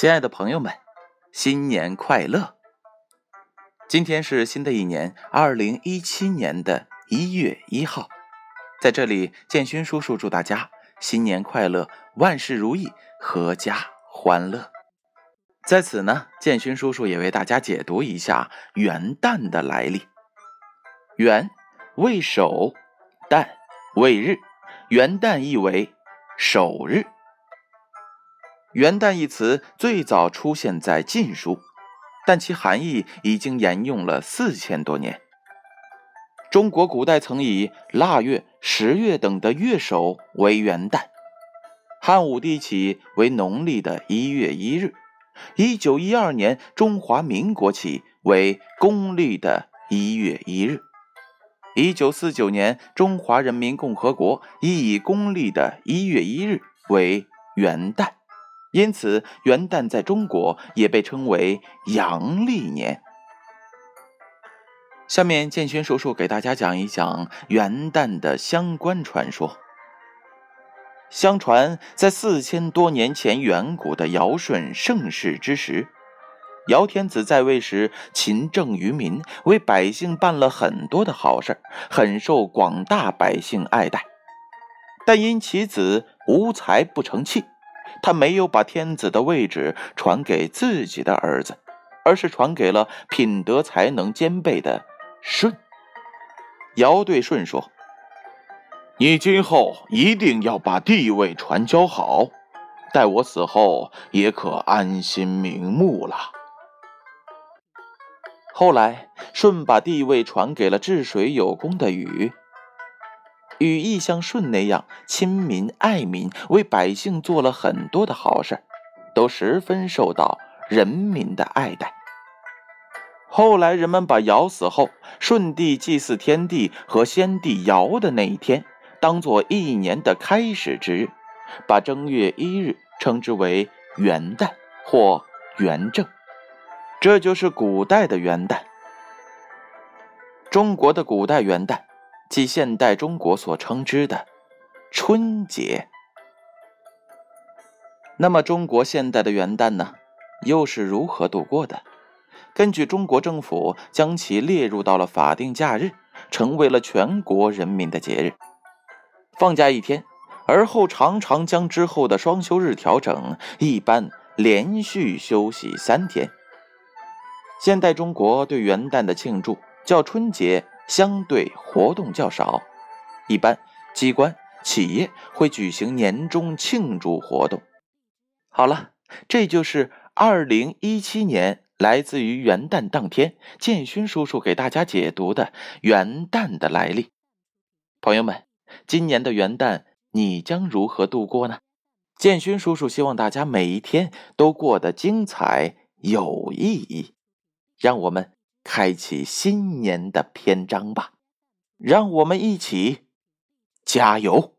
亲爱的朋友们，新年快乐！今天是新的一年，二零一七年的一月一号，在这里，建勋叔叔祝大家新年快乐，万事如意，阖家欢乐。在此呢，建勋叔叔也为大家解读一下元旦的来历。元为首，旦为日，元旦意为首日。元旦一词最早出现在《晋书》，但其含义已经沿用了四千多年。中国古代曾以腊月、十月等的月首为元旦，汉武帝起为农历的一月一日，一九一二年中华民国起为公历的一月一日，一九四九年中华人民共和国亦以公历的一月一日为元旦。因此，元旦在中国也被称为阳历年。下面，建勋叔叔给大家讲一讲元旦的相关传说。相传，在四千多年前，远古的尧舜盛世之时，尧天子在位时勤政于民，为百姓办了很多的好事，很受广大百姓爱戴。但因其子无才不成器。他没有把天子的位置传给自己的儿子，而是传给了品德才能兼备的舜。尧对舜说：“你今后一定要把地位传教好，待我死后也可安心瞑目了。”后来，舜把地位传给了治水有功的禹。禹亦像舜那样亲民爱民，为百姓做了很多的好事，都十分受到人民的爱戴。后来人们把尧死后，舜帝祭祀天地和先帝尧的那一天，当做一年的开始之日，把正月一日称之为元旦或元正，这就是古代的元旦。中国的古代元旦。即现代中国所称之的春节。那么，中国现代的元旦呢，又是如何度过的？根据中国政府将其列入到了法定假日，成为了全国人民的节日，放假一天，而后常常将之后的双休日调整，一般连续休息三天。现代中国对元旦的庆祝叫春节。相对活动较少，一般机关企业会举行年终庆祝活动。好了，这就是二零一七年来自于元旦当天建勋叔叔给大家解读的元旦的来历。朋友们，今年的元旦你将如何度过呢？建勋叔叔希望大家每一天都过得精彩有意义。让我们。开启新年的篇章吧，让我们一起加油！